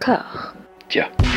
Tard. Tiens.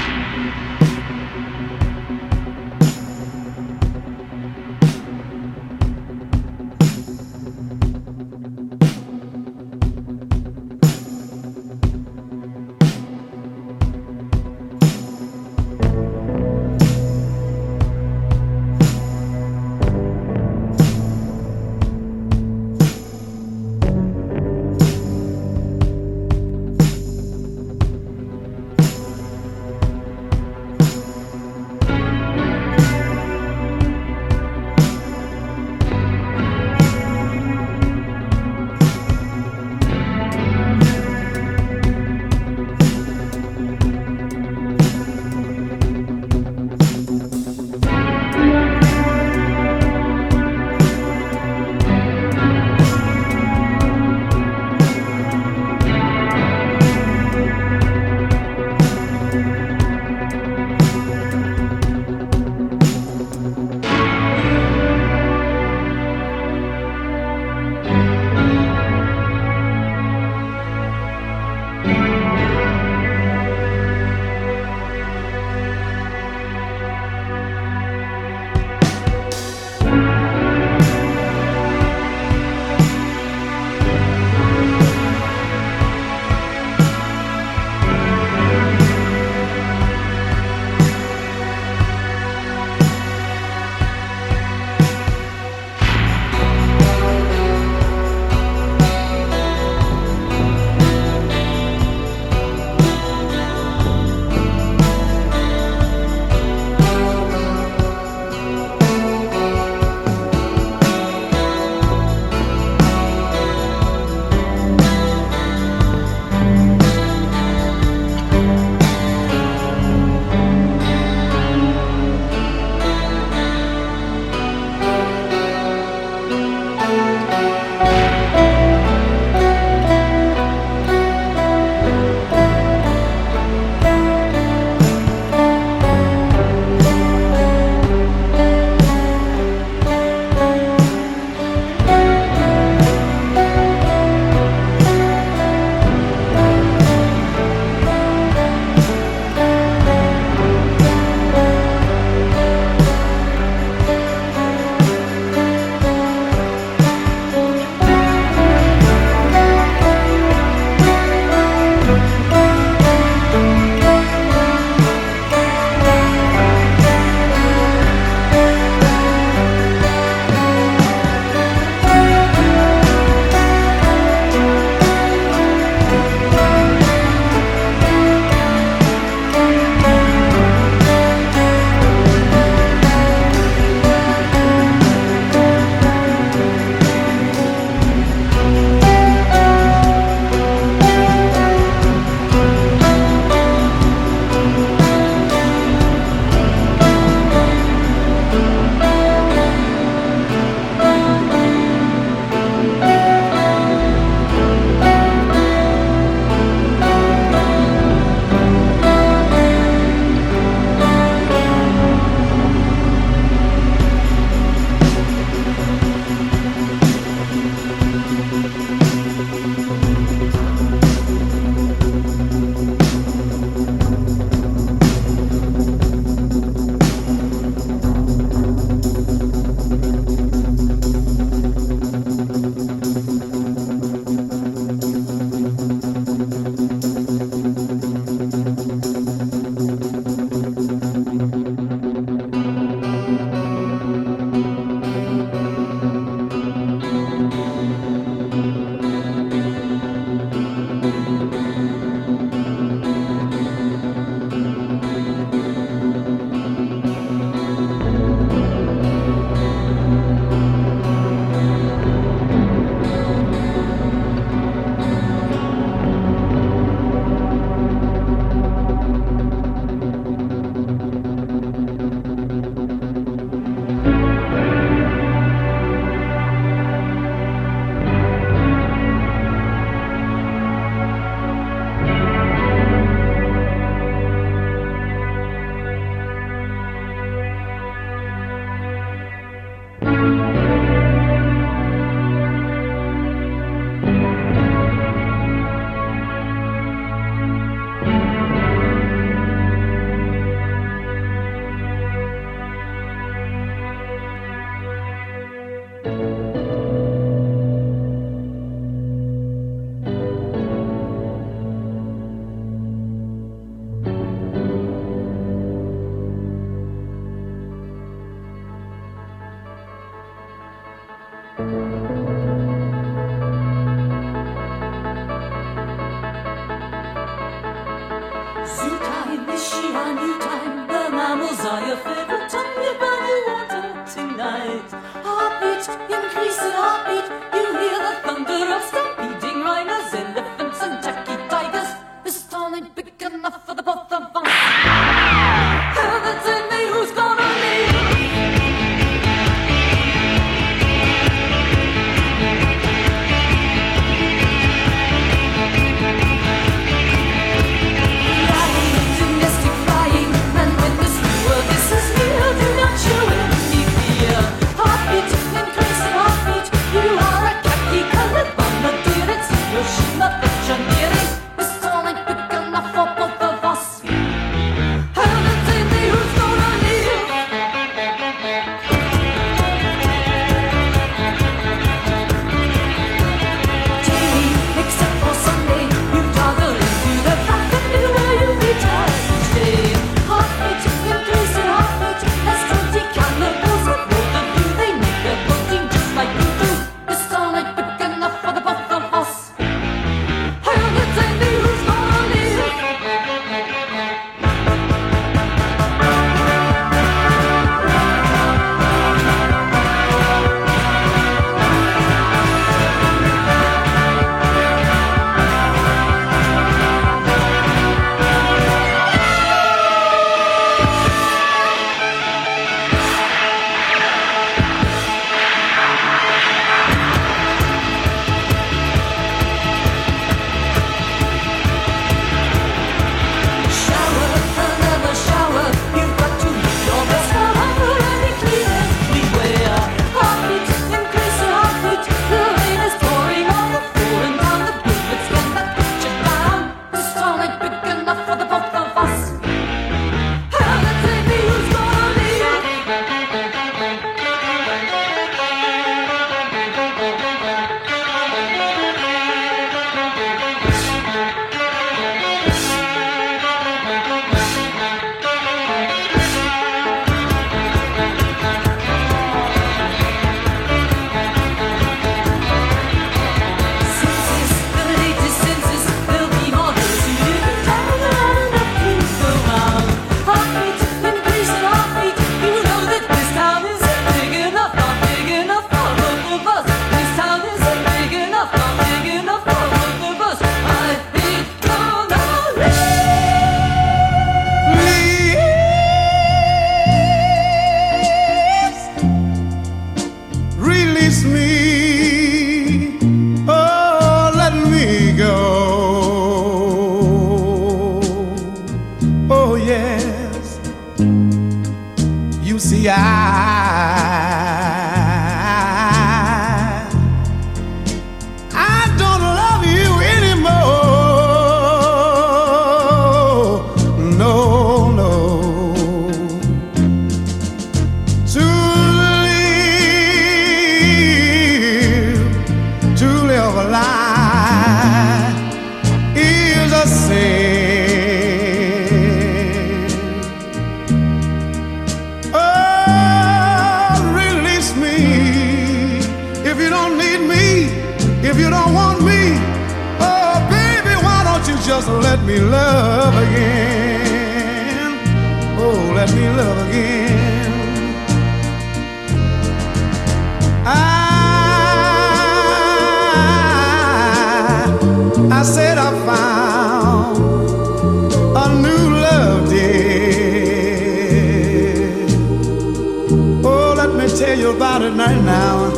now.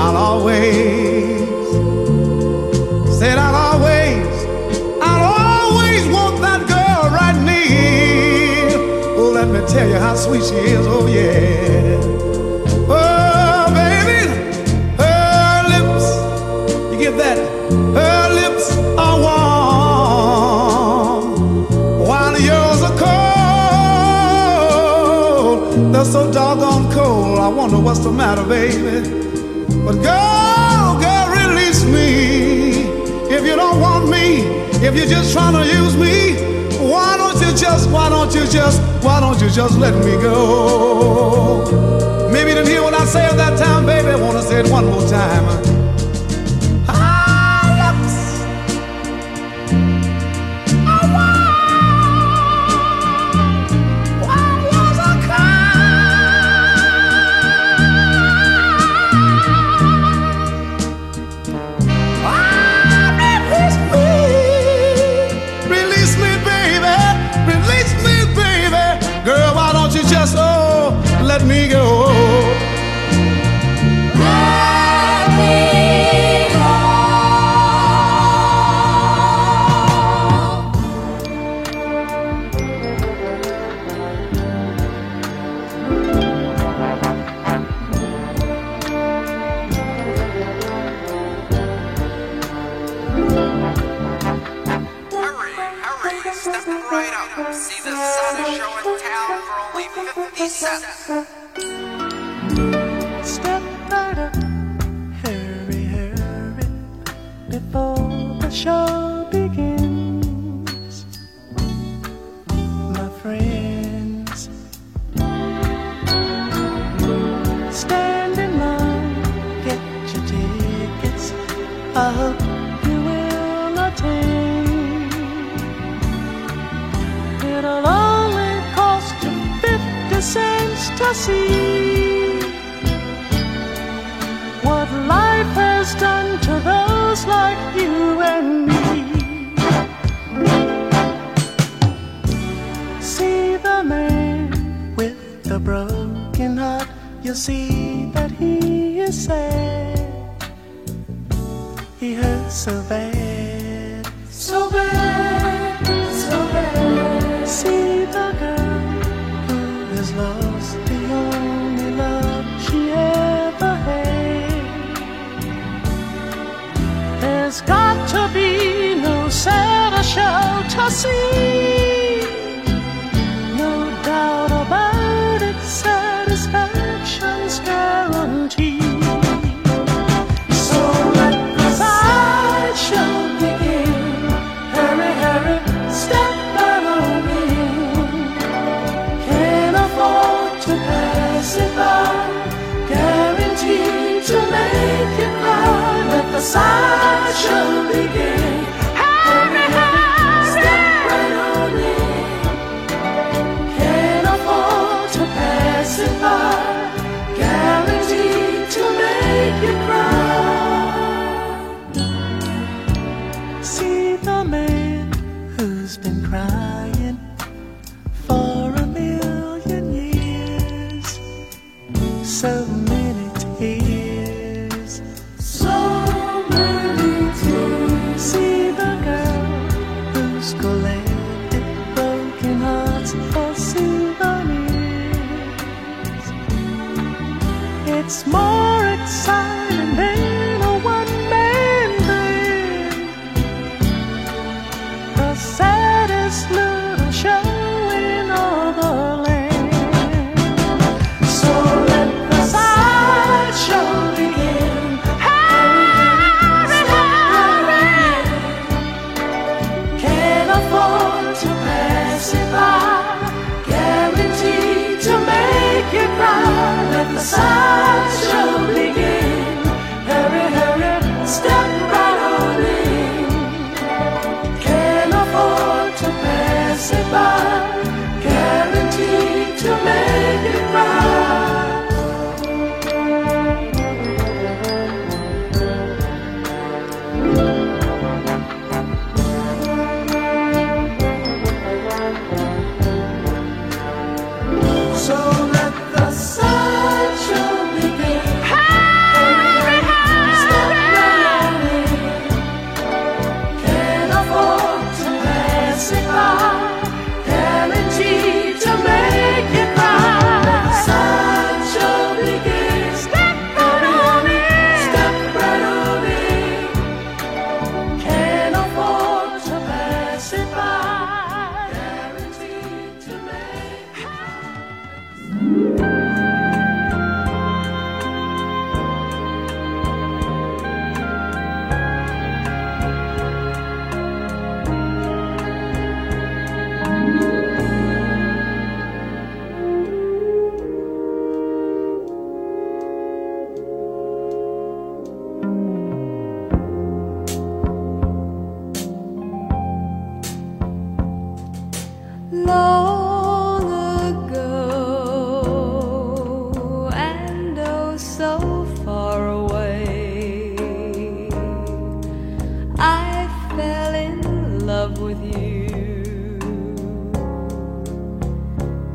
I'll always say I'll always I'll always want that girl right near. Oh let me tell you how sweet she is oh yeah. Oh baby her lips you get that? Her lips are warm while yours are cold. They're so doggone I wonder what's the matter, baby. But girl, girl, release me. If you don't want me, if you're just trying to use me, why don't you just, why don't you just, why don't you just let me go? Maybe you didn't hear what I said that time, baby. I wanna say it one more time.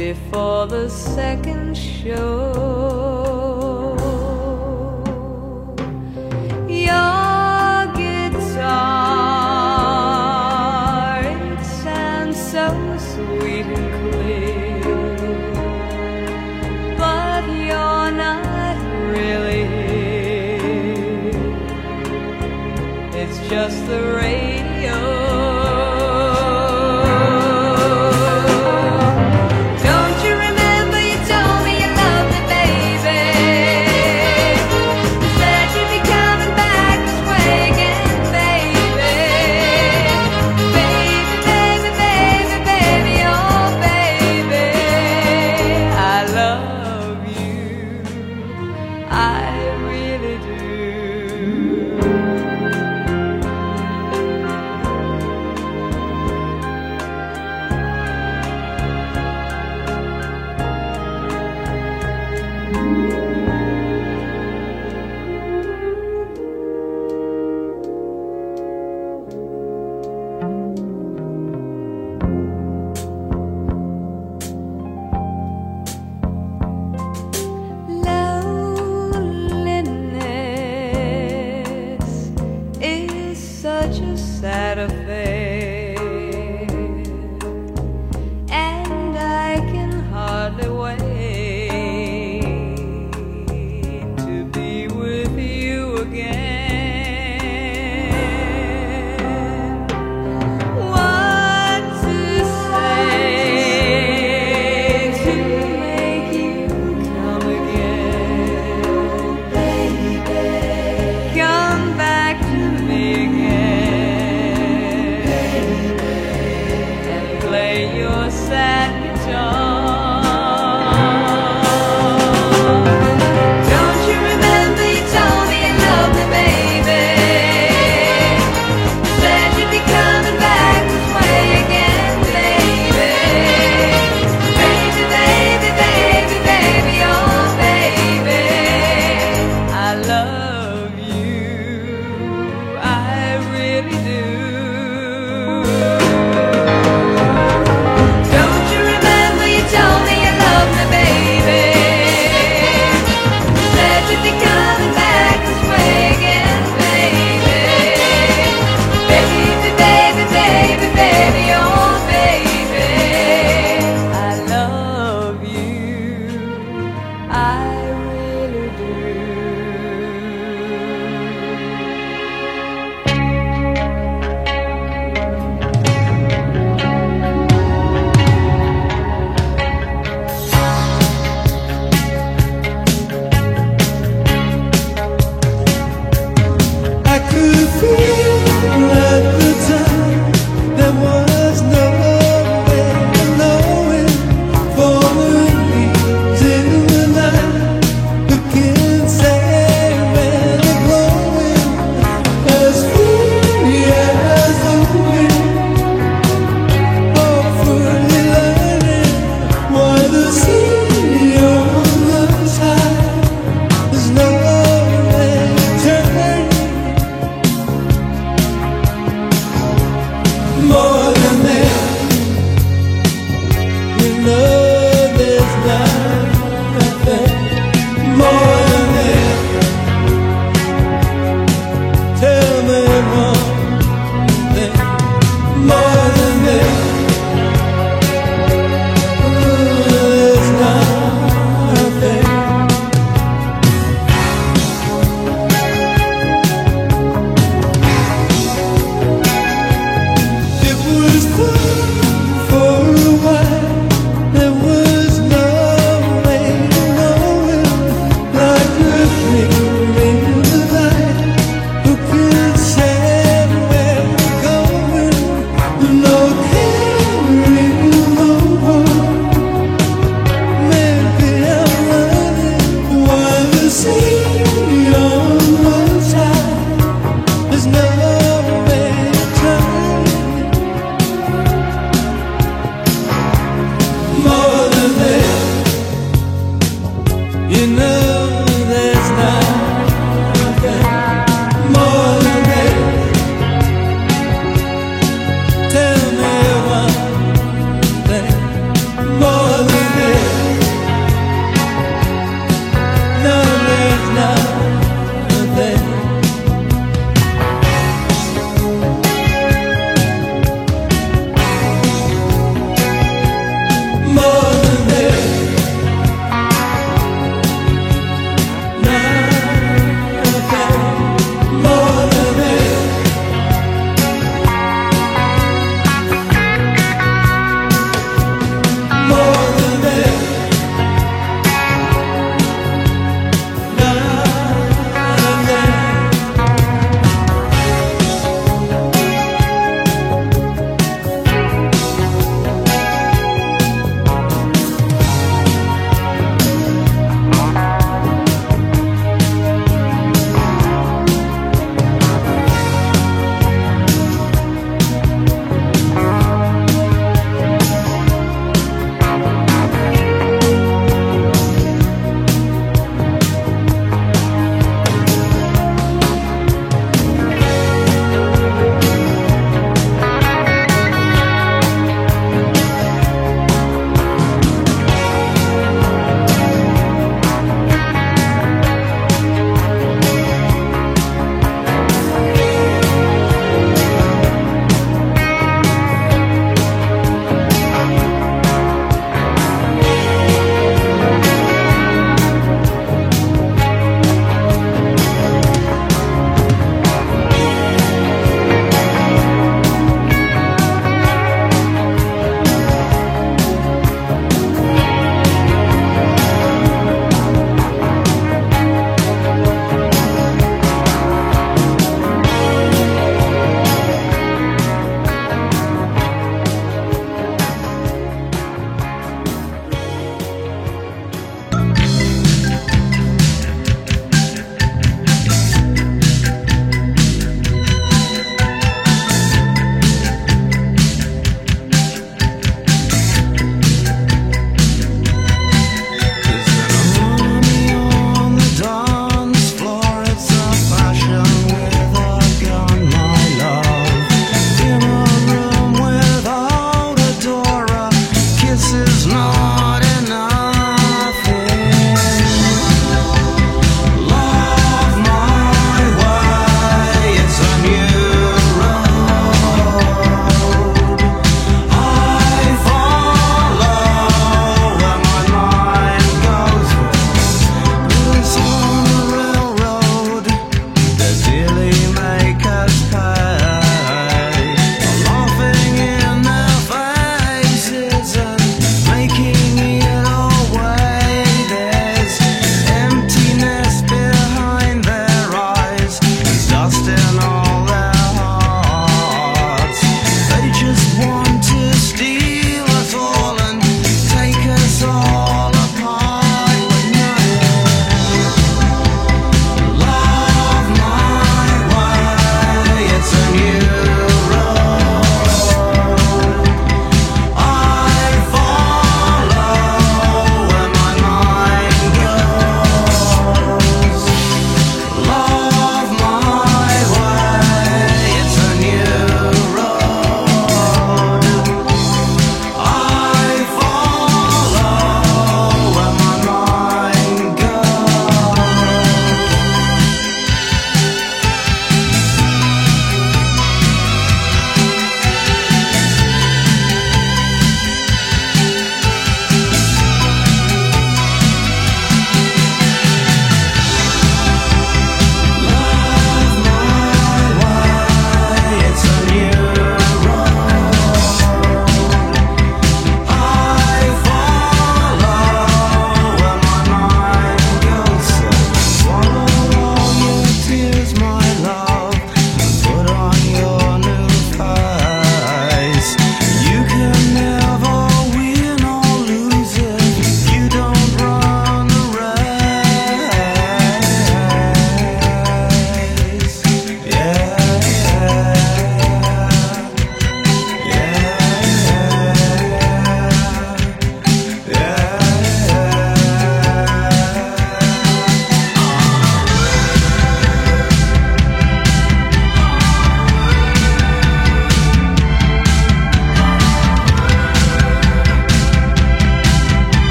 Before the second show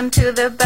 them to the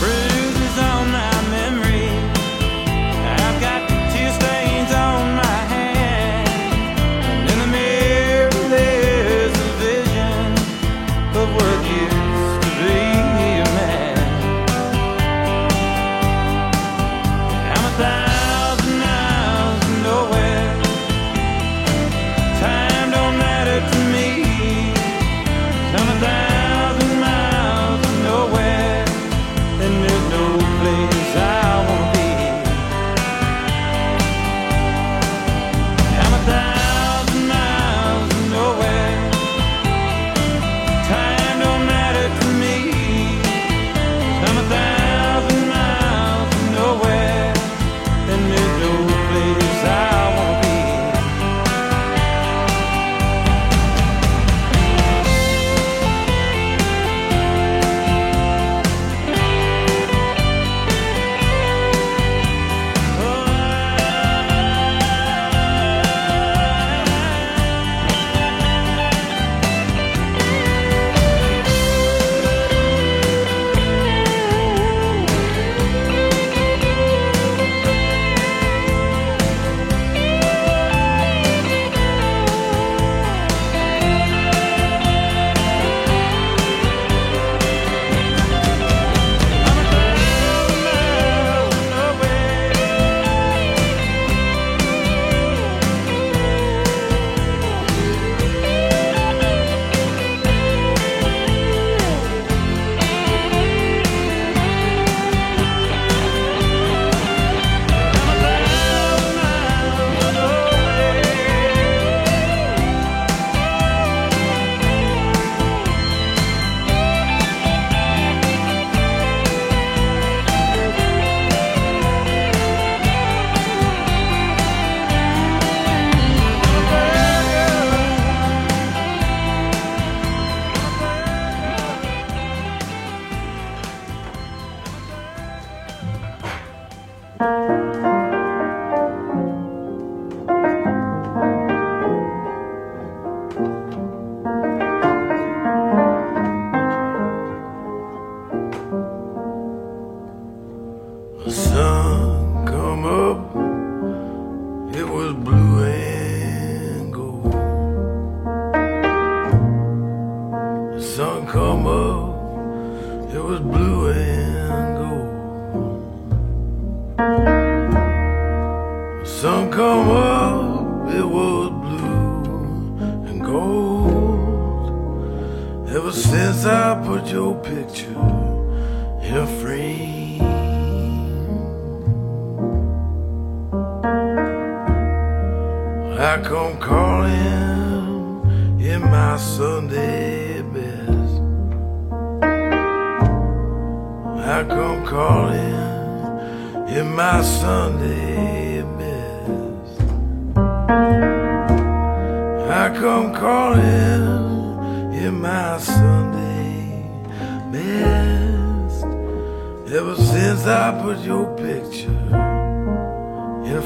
Bring Sunday best. I come calling in my Sunday best. I come calling in my Sunday best. Ever since I put your picture in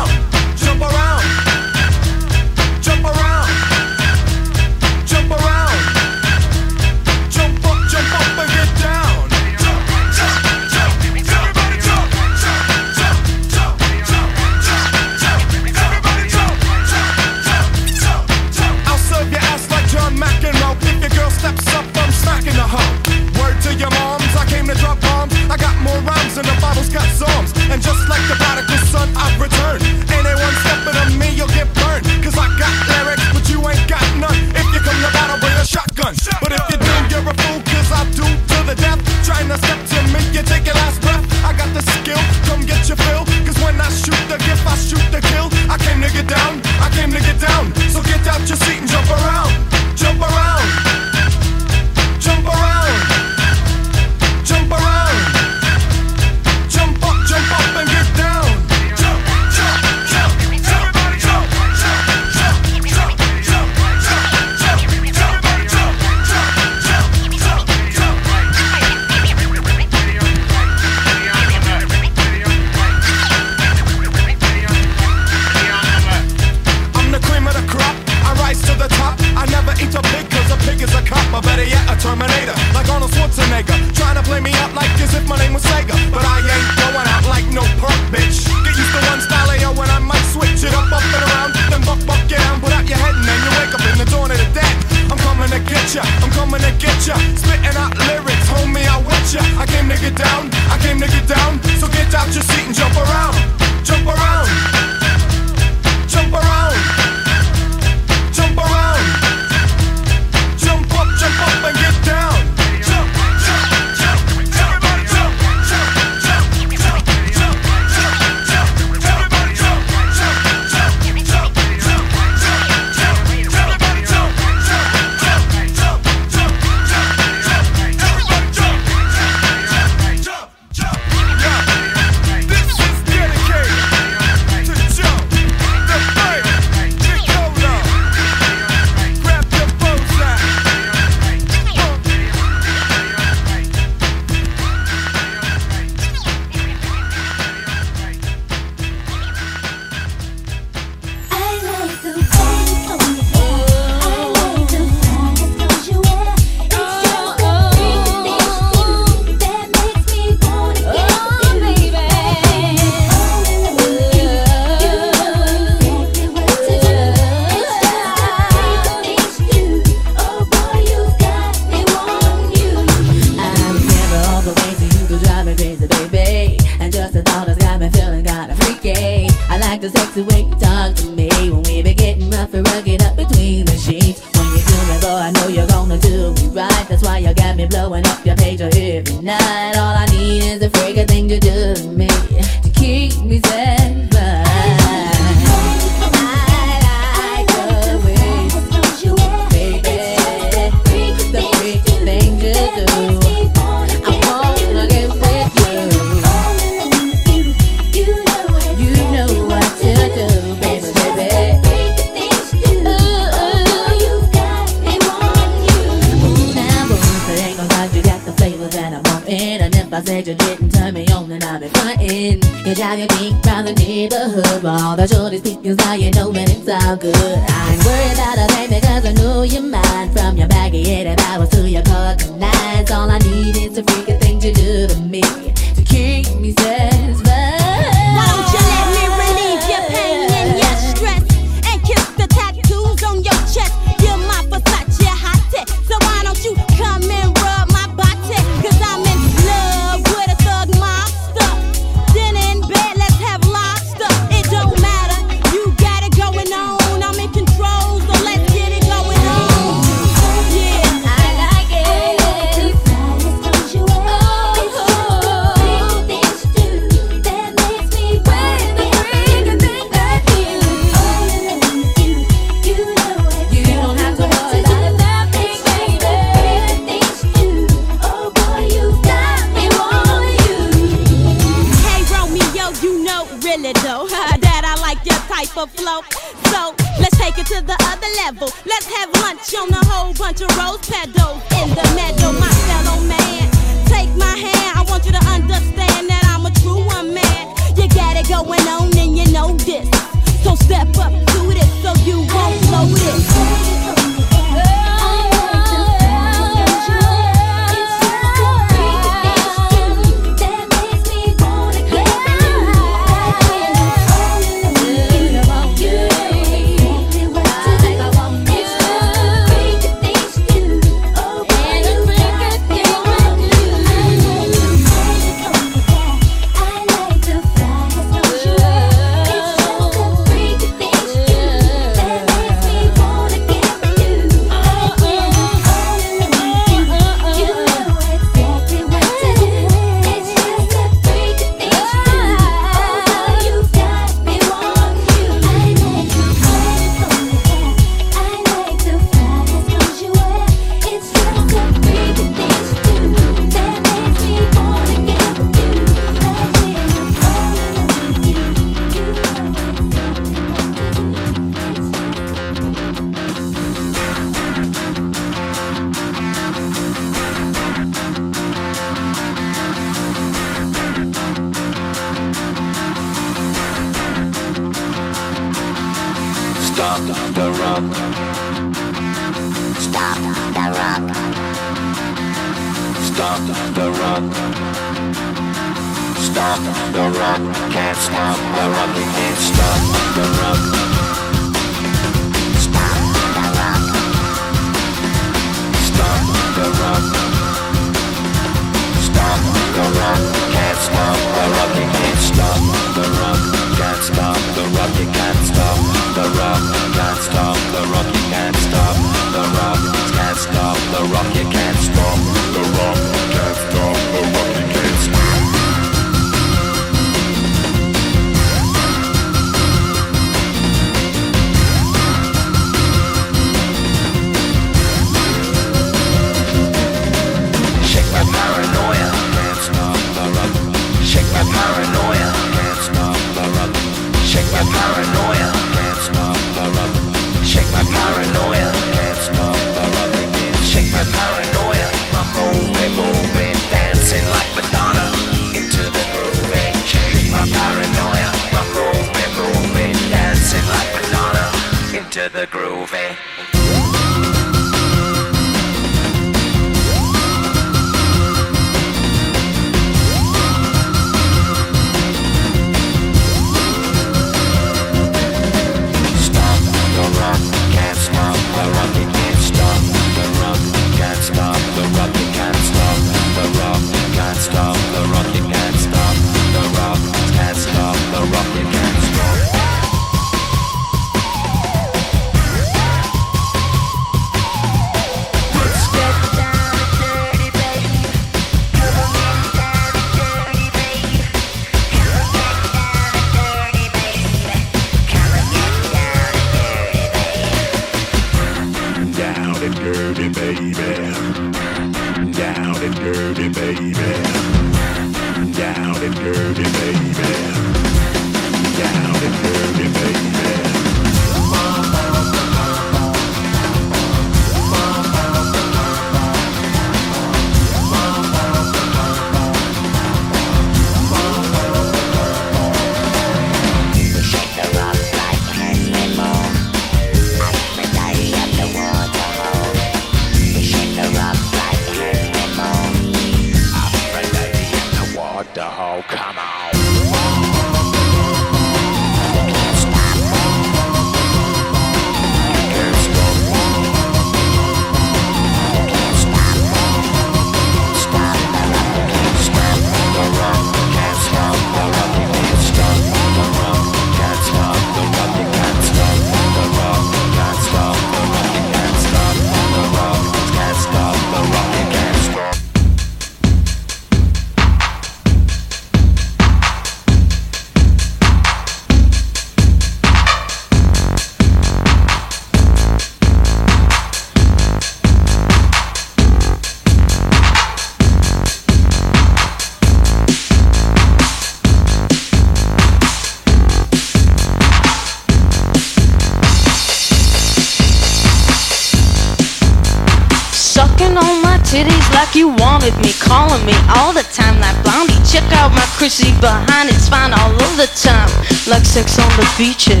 sex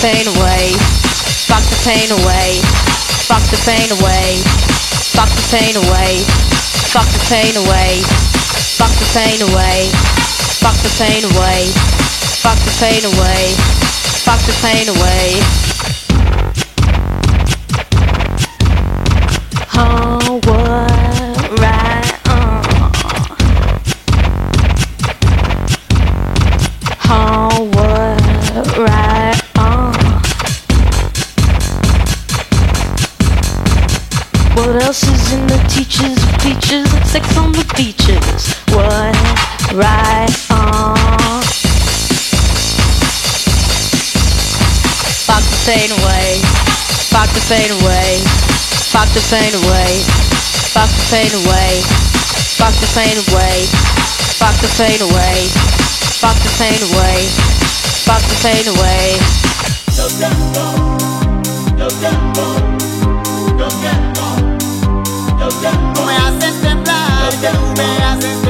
pain away. Fuck the pain away. Fuck the pain away. Fuck the pain away. Fuck the pain away. Fuck the pain away. Fuck the pain away. Fuck the pain away. Fuck the pain away. Home. pain away. Fuck the pain away. Fuck the pain away. Fuck the pain away. Fuck the pain away. Fuck the pain away. Fuck the pain away. No tempo. No tempo. No tempo. No tempo. Me haces temblar. No. Me haces temblar.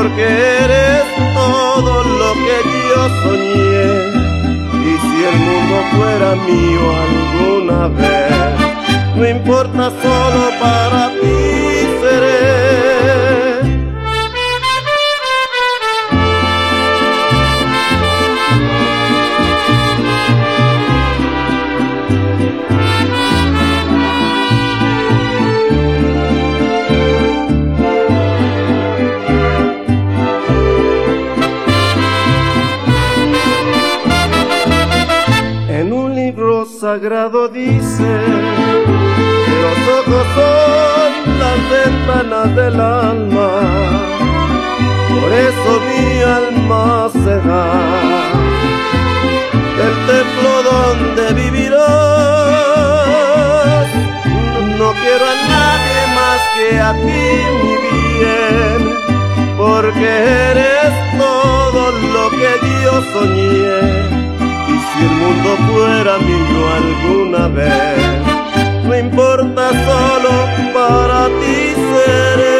Porque eres todo lo que yo soñé. Y si el mundo fuera mío alguna vez, no importa, solo para ti sagrado dice los ojos son las ventanas del alma, por eso mi alma será el templo donde vivirás. No quiero a nadie más que a ti, mi bien, porque eres todo lo que yo soñé. Si el mundo fuera mío alguna vez, no importa, solo para ti seré.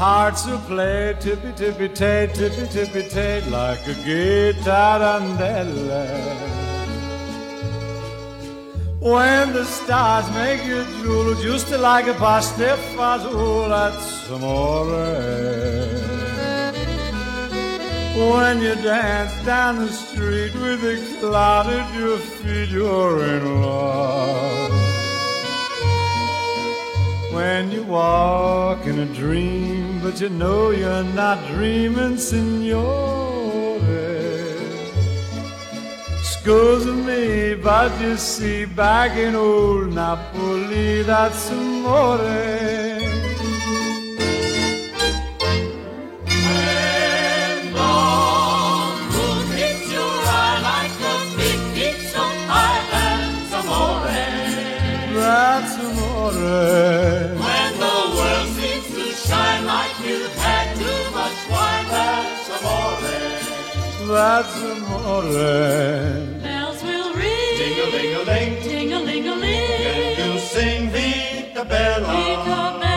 Hearts will play tippy tippy tay, tippy tippy tay, like a gay tarantella. When the stars make you drool, just like a pasta fazool, that's amore. When you dance down the street with a cloud at your feet, you're in love. When you walk in a dream, but you know you're not dreaming, signore. Scusa me, but you see, back in old Napoli, that's amore. That's amore. Bells will ring. Ting-a-ling-a-ling. Ting-a-ling-a-ling. And you sing Vita Bella. Vita Bella,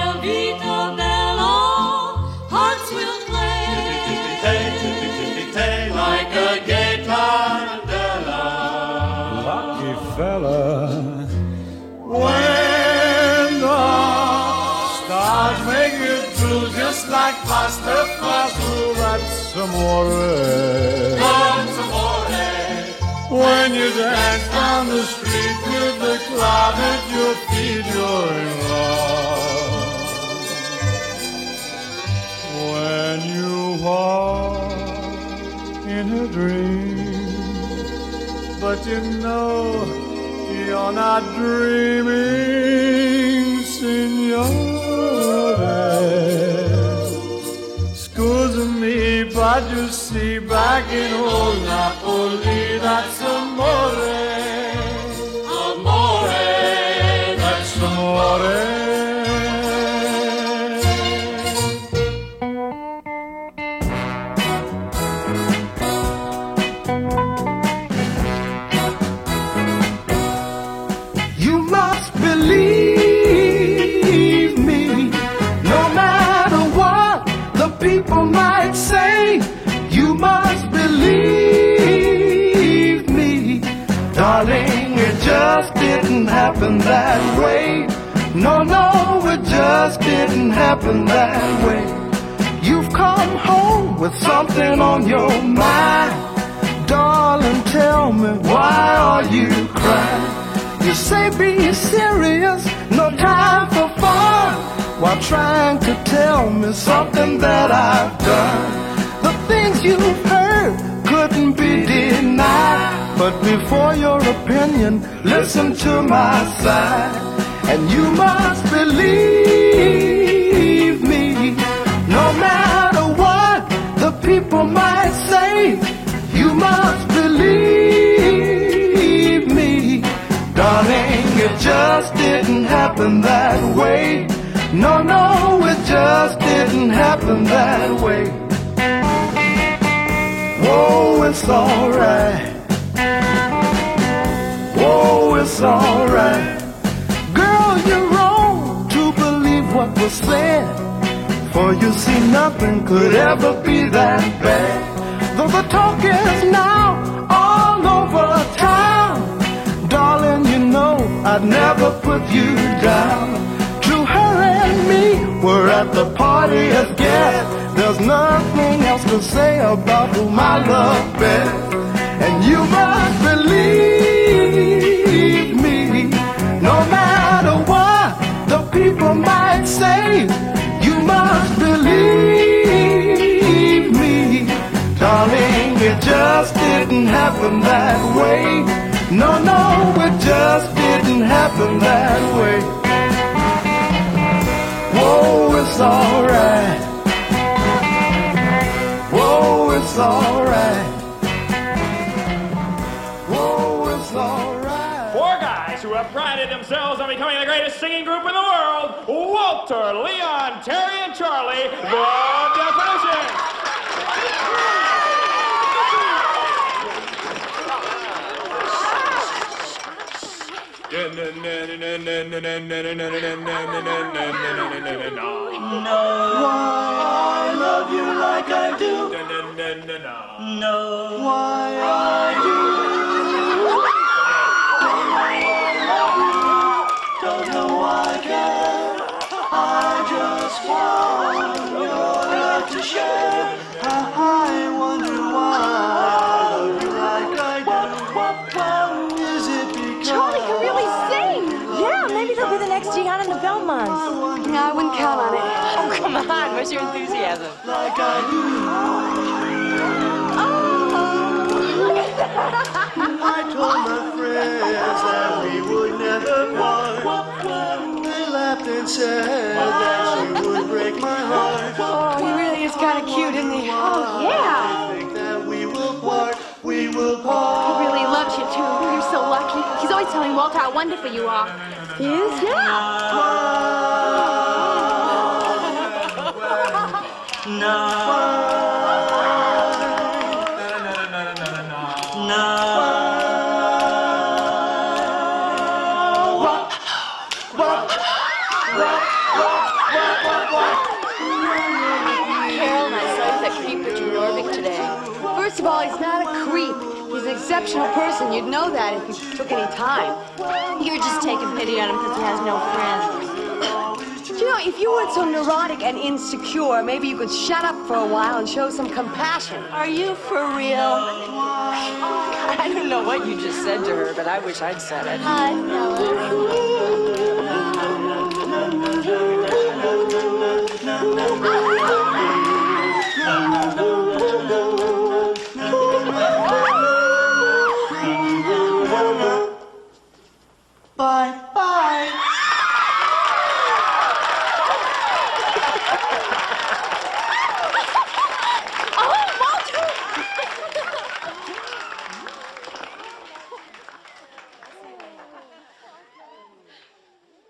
amore. That's amore. When you dance down the street with the cloud at your feet, you're in love. When you walk in a dream. But you know you're not dreaming, signore. But you see, back in old Napoli, that's amore. Amore, that's amore. Happen that way. No, no, it just didn't happen that way. You've come home with something on your mind, darling. Tell me why are you crying? You say be serious, no time for fun. While trying to tell me something that I've done. The things you've heard couldn't be denied. But before your opinion, listen to my side. And you must believe me, no matter what the people might say. You must believe me. Darling, it just didn't happen that way. No, no, it just didn't happen that way. Whoa, it's alright. It's alright. Girl, you're wrong to believe what was said. For you see, nothing could ever be that bad. Though the talk is now all over town. Darling, you know I'd never put you down. To her and me, we're at the party as again. There's nothing else to say about whom I love best. And you must just didn't happen that way. No, no, it just didn't happen that way. Whoa, it's alright. Whoa, it's alright. Whoa, it's alright. Four guys who have prided themselves on becoming the greatest singing group in the world Walter, Leon, Terry, and Charlie, the definition. I love you like I do. No. Why I do. Don't know why I can. I just want your love to share. Where's your enthusiasm? like I I told my friends that we would never part. They laughed and said that she would break my heart. Oh, he really is kind of cute, isn't he? Oh, yeah. I think that we will part. We will part. He really loves you, too. You're so lucky. He's always telling Walter how wonderful you are. He is? Yeah. I First of all, he's not a creep. He's an exceptional person. You'd know that if you took any time. You're just taking pity on him because he has no friends. You know, if you weren't so neurotic and insecure, maybe you could shut up for a while and show some compassion. Are you for real? I don't know what you just said to her, but I wish I'd said it. Hi.